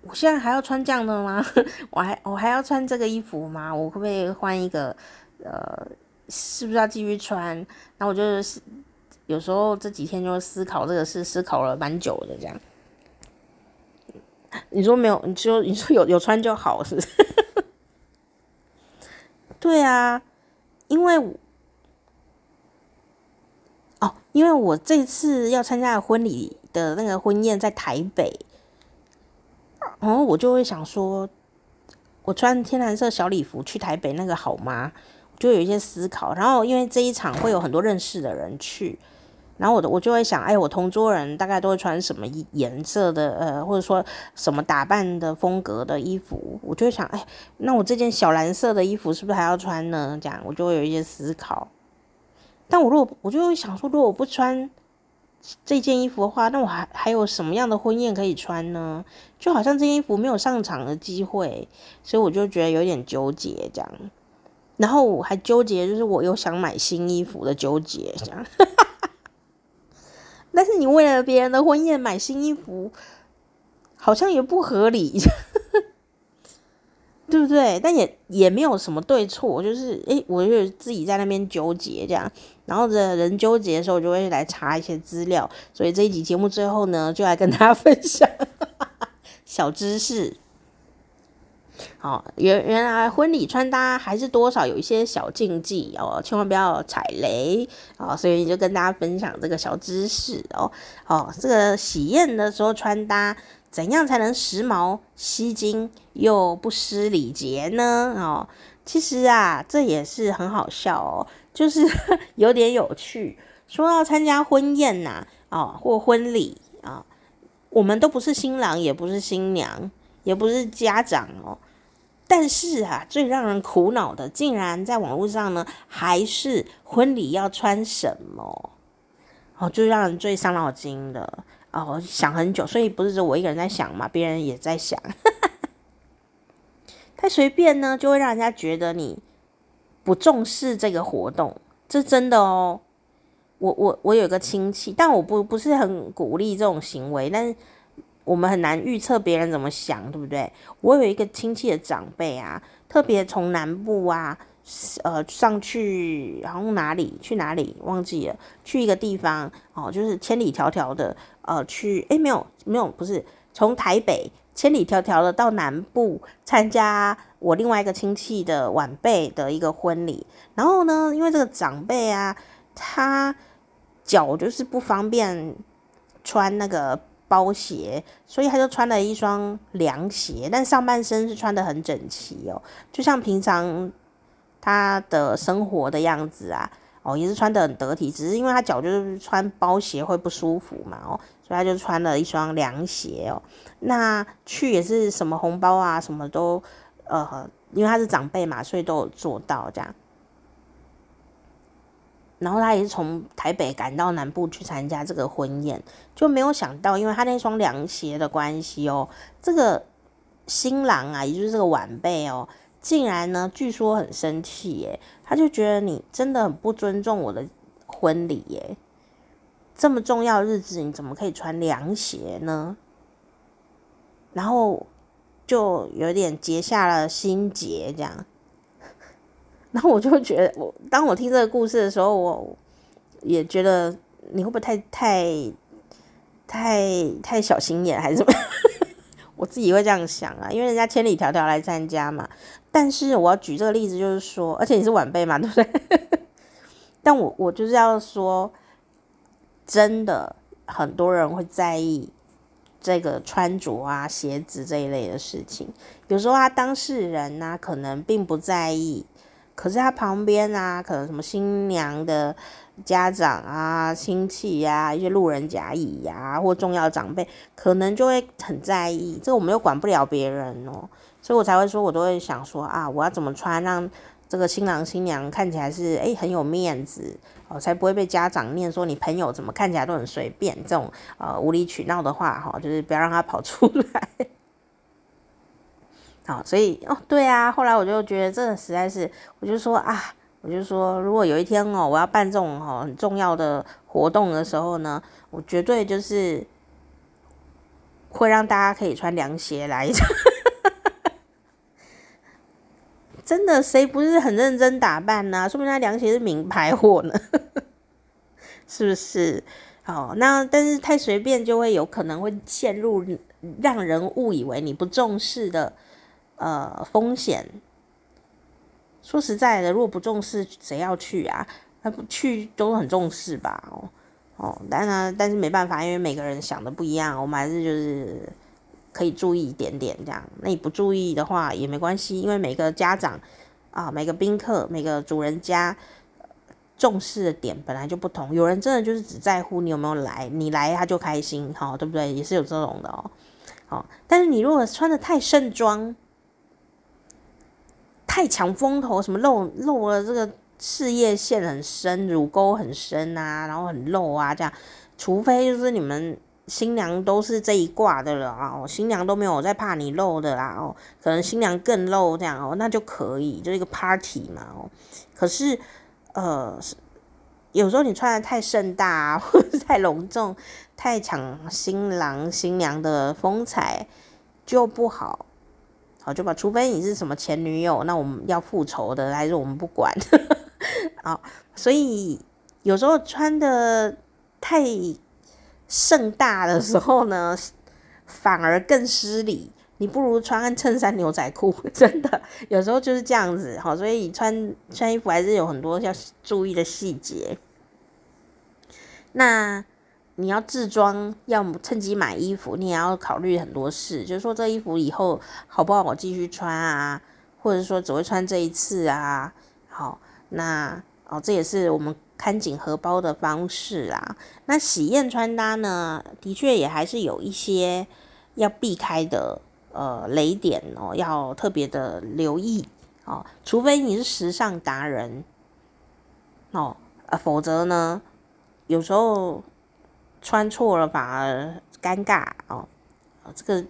我现在还要穿这样的吗？我还我还要穿这个衣服吗？我会不会换一个？呃，是不是要继续穿？然后我就是有时候这几天就思考这个事，思考了蛮久的这样。你说没有？你说你说有有穿就好，是不是？对啊，因为。因为我这次要参加的婚礼的那个婚宴在台北，然后我就会想说，我穿天蓝色小礼服去台北那个好吗？就有一些思考。然后因为这一场会有很多认识的人去，然后我的我就会想，哎，我同桌人大概都会穿什么颜色的，呃，或者说什么打扮的风格的衣服，我就会想，哎，那我这件小蓝色的衣服是不是还要穿呢？这样我就会有一些思考。但我如果我就会想说，如果我不穿这件衣服的话，那我还还有什么样的婚宴可以穿呢？就好像这件衣服没有上场的机会，所以我就觉得有点纠结这样。然后我还纠结，就是我又想买新衣服的纠结这样。但是你为了别人的婚宴买新衣服，好像也不合理。对不对？但也也没有什么对错，就是诶，我就自己在那边纠结这样，然后的人纠结的时候，我就会来查一些资料。所以这一集节目最后呢，就来跟大家分享小知识。好，原原来婚礼穿搭还是多少有一些小禁忌哦，千万不要踩雷哦。所以就跟大家分享这个小知识哦。哦，这个喜宴的时候穿搭。怎样才能时髦、吸睛又不失礼节呢？哦，其实啊，这也是很好笑哦，就是 有点有趣。说要参加婚宴呐，啊，哦，或婚礼啊，我们都不是新郎，也不是新娘，也不是家长哦。但是啊，最让人苦恼的，竟然在网络上呢，还是婚礼要穿什么？哦，就让人最伤脑筋的。哦，想很久，所以不是只有我一个人在想嘛，别人也在想。太随便呢，就会让人家觉得你不重视这个活动，这真的哦。我我我有个亲戚，但我不不是很鼓励这种行为，但是我们很难预测别人怎么想，对不对？我有一个亲戚的长辈啊，特别从南部啊。呃，上去，然后哪里去哪里忘记了，去一个地方哦，就是千里迢迢的，呃，去，诶，没有没有，不是从台北千里迢迢的到南部参加我另外一个亲戚的晚辈的一个婚礼，然后呢，因为这个长辈啊，他脚就是不方便穿那个包鞋，所以他就穿了一双凉鞋，但上半身是穿得很整齐哦，就像平常。他的生活的样子啊，哦，也是穿得很得体，只是因为他脚就是穿包鞋会不舒服嘛，哦，所以他就穿了一双凉鞋哦。那去也是什么红包啊，什么都，呃，因为他是长辈嘛，所以都有做到这样。然后他也是从台北赶到南部去参加这个婚宴，就没有想到，因为他那双凉鞋的关系哦，这个新郎啊，也就是这个晚辈哦。竟然呢，据说很生气耶，他就觉得你真的很不尊重我的婚礼耶，这么重要日子你怎么可以穿凉鞋呢？然后就有点结下了心结，这样。然后我就觉得，我当我听这个故事的时候，我也觉得你会不会太太太太小心眼，还是怎么？我自己会这样想啊，因为人家千里迢迢来参加嘛。但是我要举这个例子，就是说，而且你是晚辈嘛，对不对？但我我就是要说，真的很多人会在意这个穿着啊、鞋子这一类的事情。有时候他当事人呢、可能并不在意，可是他旁边啊，可能什么新娘的。家长啊、亲戚呀、一些路人甲乙呀、或重要长辈，可能就会很在意。这个我们又管不了别人哦，所以我才会说，我都会想说啊，我要怎么穿，让这个新郎新娘看起来是诶很有面子哦，才不会被家长念说你朋友怎么看起来都很随便。这种呃无理取闹的话哈，就是不要让他跑出来。好，所以哦，对啊，后来我就觉得这实在是，我就说啊，我就说，如果有一天哦，我要办这种哦很重要的活动的时候呢，我绝对就是会让大家可以穿凉鞋来着。真的，谁不是很认真打扮呢？说明他凉鞋是名牌货呢，是不是？好，那但是太随便就会有可能会陷入让人误以为你不重视的呃风险。说实在的，如果不重视，谁要去啊？他不去都很重视吧？哦哦，当然，但是没办法，因为每个人想的不一样，我们还是就是。可以注意一点点这样，那你不注意的话也没关系，因为每个家长啊，每个宾客，每个主人家重视的点本来就不同。有人真的就是只在乎你有没有来，你来他就开心，好，对不对？也是有这种的哦。好，但是你如果穿得太盛装，太抢风头，什么露露了这个事业线很深，乳沟很深啊，然后很露啊，这样，除非就是你们。新娘都是这一挂的了啊，新娘都没有在怕你露的啦哦，可能新娘更露这样哦，那就可以，就一个 party 嘛哦。可是呃，有时候你穿的太盛大啊 或者太隆重，太抢新郎新娘的风采就不好，好就把，除非你是什么前女友，那我们要复仇的，还是我们不管 啊？所以有时候穿的太。盛大的时候呢，反而更失礼。你不如穿个衬衫牛仔裤，真的有时候就是这样子。好，所以穿穿衣服还是有很多要注意的细节。那你要自装，要么趁机买衣服，你也要考虑很多事。就是说，这衣服以后好不好，我继续穿啊，或者说只会穿这一次啊。好，那哦，这也是我们。看紧荷包的方式啊，那喜宴穿搭呢，的确也还是有一些要避开的呃雷点哦，要特别的留意哦，除非你是时尚达人哦，呃，否则呢，有时候穿错了反而尴尬哦。这个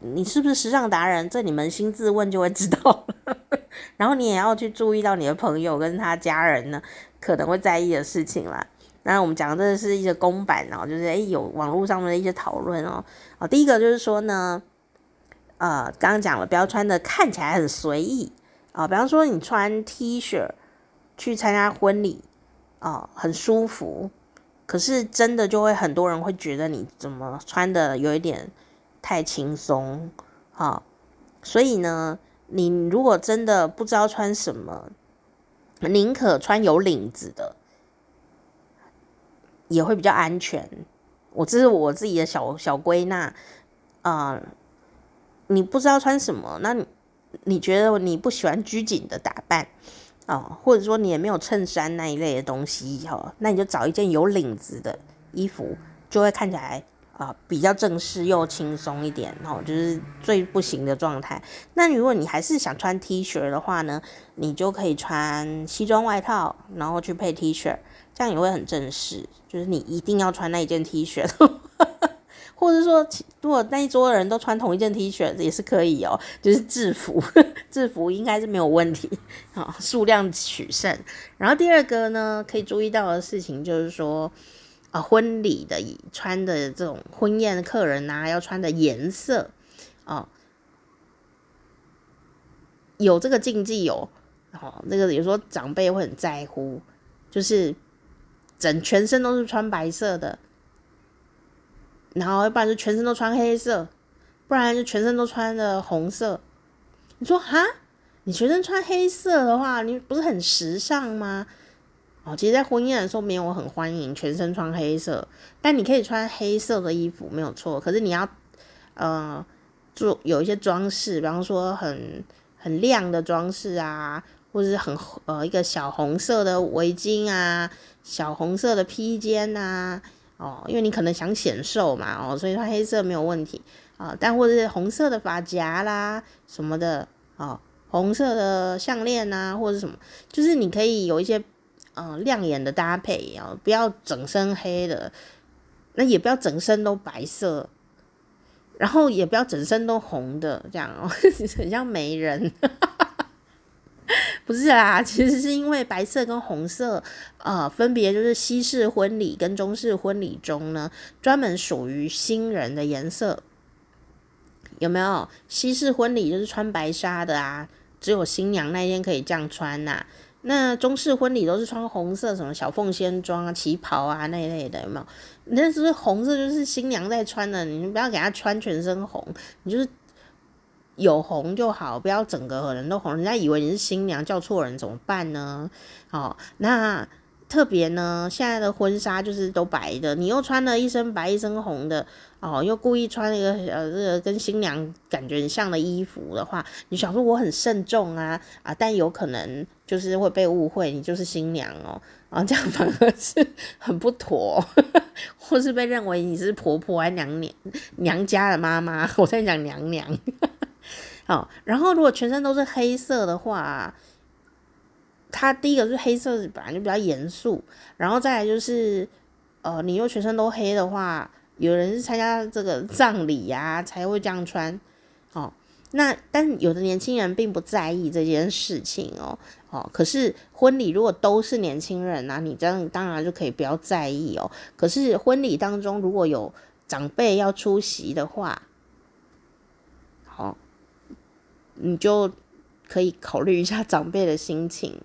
你是不是时尚达人？这你扪心自问就会知道。然后你也要去注意到你的朋友跟他家人呢可能会在意的事情啦。那我们讲的这是一些公版哦，就是诶有网络上面的一些讨论哦。哦，第一个就是说呢，呃，刚刚讲了，不要穿的看起来很随意啊，比方说你穿 T 恤去参加婚礼哦，很舒服，可是真的就会很多人会觉得你怎么穿的有一点。太轻松，啊，所以呢，你如果真的不知道穿什么，宁可穿有领子的，也会比较安全。我这是我自己的小小归纳啊、你不知道穿什么，那你你觉得你不喜欢拘谨的打扮啊、呃，或者说你也没有衬衫那一类的东西哈，那你就找一件有领子的衣服，就会看起来。啊、比较正式又轻松一点，哦，就是最不行的状态。那如果你还是想穿 T 恤的话呢，你就可以穿西装外套，然后去配 T 恤，这样也会很正式。就是你一定要穿那一件 T 恤，或者说，如果那一桌的人都穿同一件 T 恤也是可以哦，就是制服，制服应该是没有问题啊，数量取胜。然后第二个呢，可以注意到的事情就是说。婚礼的穿的这种婚宴的客人啊，要穿的颜色哦，有这个禁忌哦。哦，那个有时候长辈会很在乎，就是整全身都是穿白色的，然后要不然就全身都穿黑色，不然就全身都穿的红色。你说哈，你全身穿黑色的话，你不是很时尚吗？哦，其实，在婚宴的时候，没有很欢迎全身穿黑色，但你可以穿黑色的衣服，没有错。可是你要，呃，做有一些装饰，比方说很很亮的装饰啊，或者是很呃一个小红色的围巾啊，小红色的披肩呐，哦，因为你可能想显瘦嘛，哦，所以穿黑色没有问题啊，但或者是红色的发夹啦什么的，哦，红色的项链呐，或者什么，就是你可以有一些。嗯，亮眼的搭配哦，不要整身黑的，那也不要整身都白色，然后也不要整身都红的，这样哦，很像媒人。不是啦，其实是因为白色跟红色，呃，分别就是西式婚礼跟中式婚礼中呢，专门属于新人的颜色。有没有？西式婚礼就是穿白纱的啊，只有新娘那天可以这样穿呐、那中式婚礼都是穿红色，什么小凤仙装啊、旗袍啊那一类的，有没有？那是是红色就是新娘在穿的？你不要给她穿全身红，你就是。有红就好，不要整个人都红，人家以为你是新娘，叫错人怎么办呢？哦，那特别呢，现在的婚纱就是都白的，你又穿了一身白一身红的，哦，又故意穿一个呃这个跟新娘感觉很像的衣服的话，你想说我很慎重啊啊，但有可能就是会被误会你就是新娘哦，啊这样反而是很不妥，或是被认为你是婆婆还娘娘娘家的妈妈，我在讲娘娘。好，然后如果全身都是黑色的话，它第一个是黑色本来就比较严肃，然后再来就是，呃，你又全身都黑的话，有人是参加这个葬礼呀、啊、才会这样穿，哦，那但有的年轻人并不在意这件事情哦，哦，可是婚礼如果都是年轻人啊，你这样当然就可以不要在意哦，可是婚礼当中如果有长辈要出席的话，好。你就可以考虑一下长辈的心情，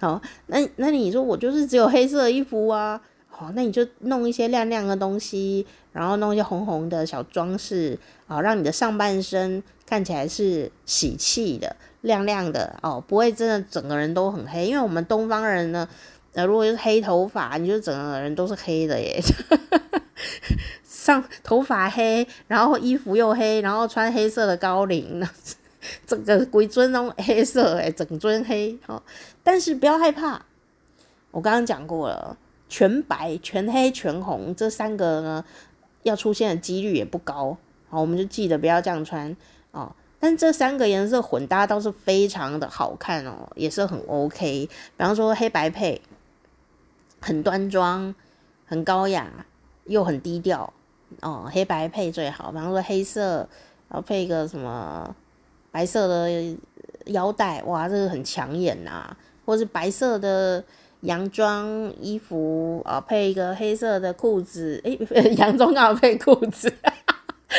好，那那你说我就是只有黑色衣服啊，好，那你就弄一些亮亮的东西，然后弄一些红红的小装饰，啊，让你的上半身看起来是喜气的、亮亮的哦，不会真的整个人都很黑，因为我们东方人呢，呃，如果是黑头发，你就整个人都是黑的耶，上头发黑，然后衣服又黑，然后穿黑色的高领。整个规尊都黑色诶，整尊黑哦。但是不要害怕，我刚刚讲过了，全白、全黑、全红这三个呢，要出现的几率也不高。好，我们就记得不要这样穿哦。但这三个颜色混搭倒是非常的好看哦，也是很 OK。比方说黑白配，很端庄、很高雅，又很低调哦。黑白配最好，比方说黑色，然后配一个什么。白色的腰带，哇，这个很抢眼呐、啊！或是白色的洋装衣服啊，配一个黑色的裤子，诶，洋装刚好配裤子，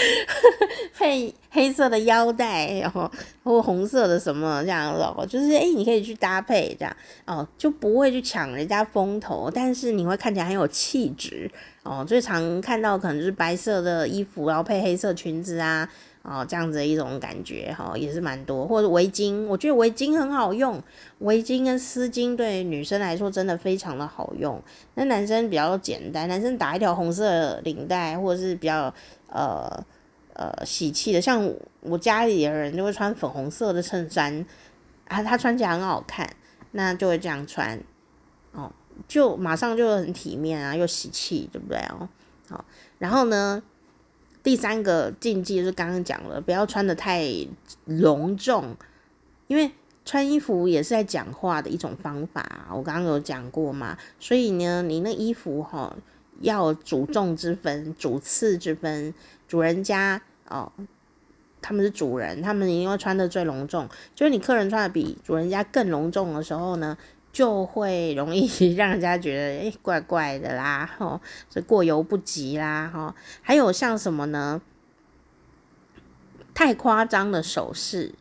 配黑色的腰带，然后或红色的什么这样子，就是诶，你可以去搭配这样哦，就不会去抢人家风头，但是你会看起来很有气质哦。最常看到可能就是白色的衣服，然后配黑色裙子啊。哦，这样子的一种感觉哈，也是蛮多，或者围巾，我觉得围巾很好用，围巾跟丝巾对女生来说真的非常的好用。那男生比较简单，男生打一条红色领带，或者是比较呃呃喜气的，像我家里的人就会穿粉红色的衬衫，啊，他穿起来很好看，那就会这样穿，哦，就马上就很体面啊，又喜气，对不对哦？好，然后呢？第三个禁忌就是刚刚讲了，不要穿得太隆重，因为穿衣服也是在讲话的一种方法。我刚刚有讲过嘛，所以呢，你那衣服哈要主重之分、主次之分。主人家哦，他们是主人，他们一定会穿得最隆重。就是你客人穿的比主人家更隆重的时候呢，就会容易 让人家觉得诶怪怪的啦，吼，所以过犹不及啦，吼，还有像什么呢？太夸张的首饰，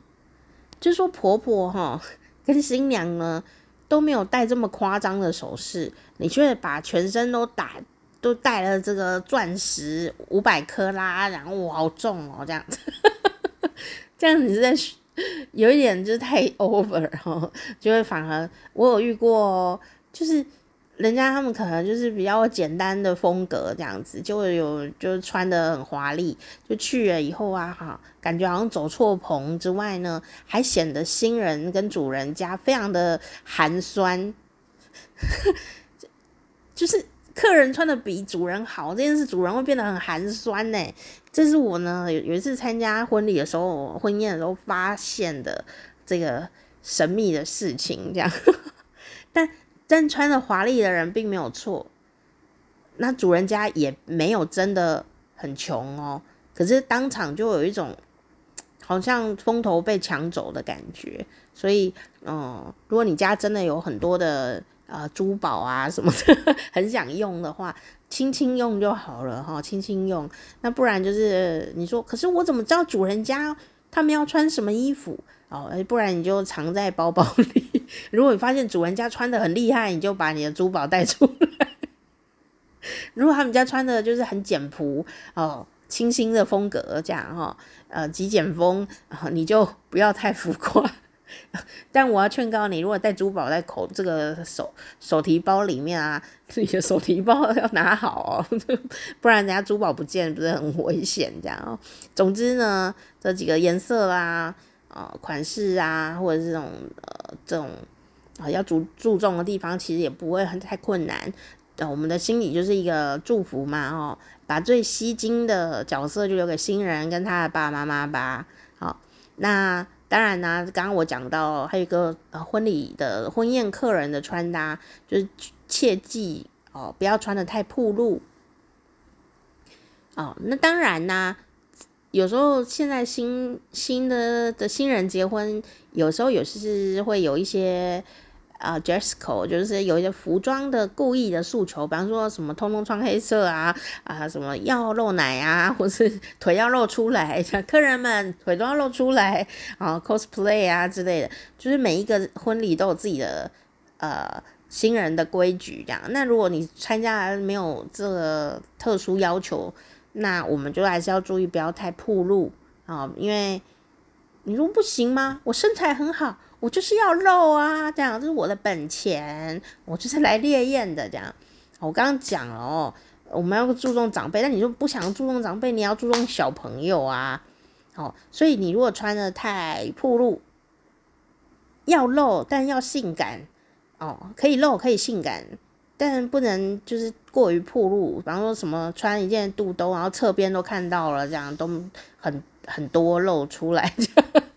就说婆婆哈 跟新娘呢都没有戴这么夸张的首饰，你却把全身都打都戴了这个钻石五百克拉，然后哇好重哦，这样子，这样你是在。有一点就是太 over 哦，就会反而我有遇过，就是人家他们可能就是比较简单的风格这样子，就会有就是穿得很华丽，就去了以后啊哈，感觉好像走错棚之外呢，还显得新人跟主人家非常的寒酸，就是。客人穿的比主人好，这件事主人会变得很寒酸呢。这是我呢有一次参加婚礼的时候，婚宴的时候发现的这个神秘的事情。这样，但但穿的华丽的人并没有错，那主人家也没有真的很穷哦。可是当场就有一种好像风头被抢走的感觉。所以，嗯，如果你家真的有很多的呃珠宝啊什么的，很想用的话，轻轻用就好了哈，轻轻用。那不然就是你说，可是我怎么知道主人家他们要穿什么衣服？哦，不然你就藏在包包里。如果你发现主人家穿得很厉害，你就把你的珠宝带出来。如果他们家穿的就是很简朴哦，清新的风格这样哈，呃，极简风，你就不要太浮夸。但我要劝告你，如果带珠宝在口这个手手提包里面啊，自己的手提包要拿好哦，不然人家珠宝不见，不是很危险这样哦。总之呢，这几个颜色啦，啊、款式啊，或者是这种呃这种啊、要注注重的地方，其实也不会很太困难。呃，我们的心里就是一个祝福嘛，哦，把最吸睛的角色就留给新人跟他的爸爸妈妈吧。好，那。当然呢、啊，刚刚我讲到还有一个呃婚礼的婚宴客人的穿搭，就是切记哦，不要穿的太暴露哦。那当然呢、有时候现在新新的的新人结婚，有时候有时会有一些。啊、uh，dress code 就是有一些服装的故意的诉求，比方说什么通通穿黑色啊，啊什么要露奶啊，或是 腿要露出来，像客人们腿都要露出来啊，cosplay 啊之类的，就是每一个婚礼都有自己的呃新人的规矩这样。那如果你参加没有这个特殊要求，那我们就还是要注意不要太暴露啊，因为你说不行吗？我身材很好。我就是要露啊，这样这是我的本钱，我就是来烈焰的这样。我刚刚讲了哦，我们要注重长辈，但你就不想注重长辈，你要注重小朋友啊。哦，所以你如果穿得太暴露，要露但要性感哦，可以露可以性感，但不能就是过于暴露。比方说什么穿一件肚兜，然后侧边都看到了，这样都很很多露出来，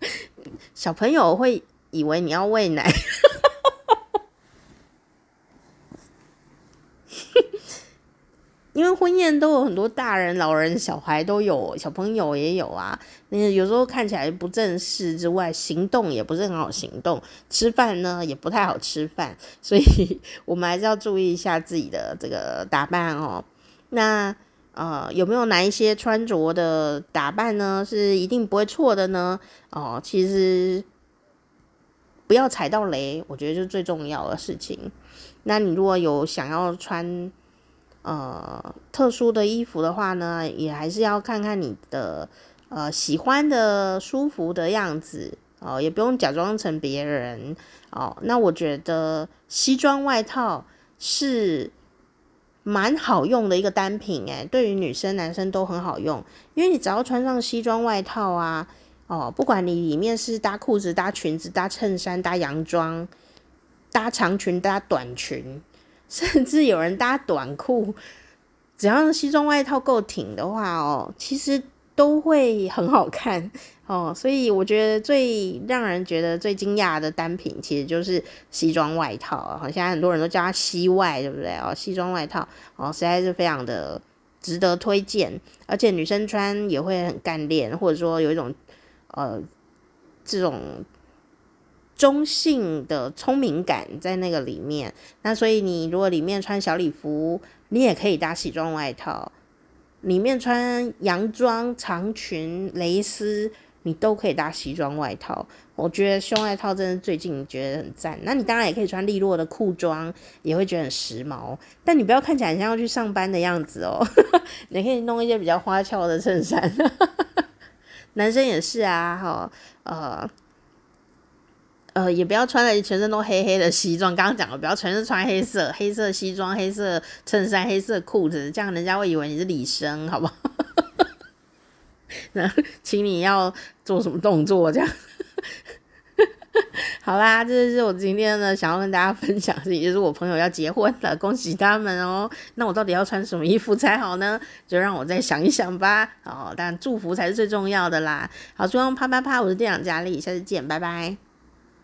小朋友会。以为你要喂奶，因为婚宴都有很多大人、老人、小孩都有，小朋友也有啊。那有时候看起来不正式之外，行动也不是很好行动，吃饭呢也不太好吃饭，所以 我们还是要注意一下自己的这个打扮哦。那呃，有没有哪一些穿着的打扮呢？是一定不会错的呢？哦，其实。不要踩到雷，我觉得就是最重要的事情。那你如果有想要穿呃特殊的衣服的话呢，也还是要看看你的呃喜欢的舒服的样子哦，也不用假装成别人哦。那我觉得西装外套是蛮好用的一个单品，诶，对于女生男生都很好用，因为你只要穿上西装外套啊。哦，不管你里面是搭裤子、搭裙子、搭衬衫、搭洋装、搭长裙、搭短裙，甚至有人搭短裤，只要西装外套够挺的话，哦，其实都会很好看哦。所以我觉得最让人觉得最惊讶的单品，其实就是西装外套。好像很多人都叫它西外，对不对？哦，西装外套哦，实在是非常的值得推荐，而且女生穿也会很干练，或者说有一种。呃，这种中性的聪明感在那个里面，那所以你如果里面穿小礼服，你也可以搭西装外套；里面穿洋装、长裙、蕾丝，你都可以搭西装外套。我觉得胸外套真的最近觉得很赞。那你当然也可以穿利落的裤装，也会觉得很时髦。但你不要看起来像要去上班的样子哦，你可以弄一些比较花俏的衬衫。男生也是啊，哈，呃，呃，也不要穿的全身都黑黑的西装。刚刚讲了，不要全身穿黑色，黑色西装、黑色衬衫、黑色裤子，这样人家会以为你是李生，好不好？那请你要做什么动作？这样。好啦，这就是我今天呢想要跟大家分享的事情，就是我朋友要结婚了，恭喜他们哦。那我到底要穿什么衣服才好呢？就让我再想一想吧。哦，但祝福才是最重要的啦。好，希望啪啪啪，我是店长佳丽，下次见，拜拜。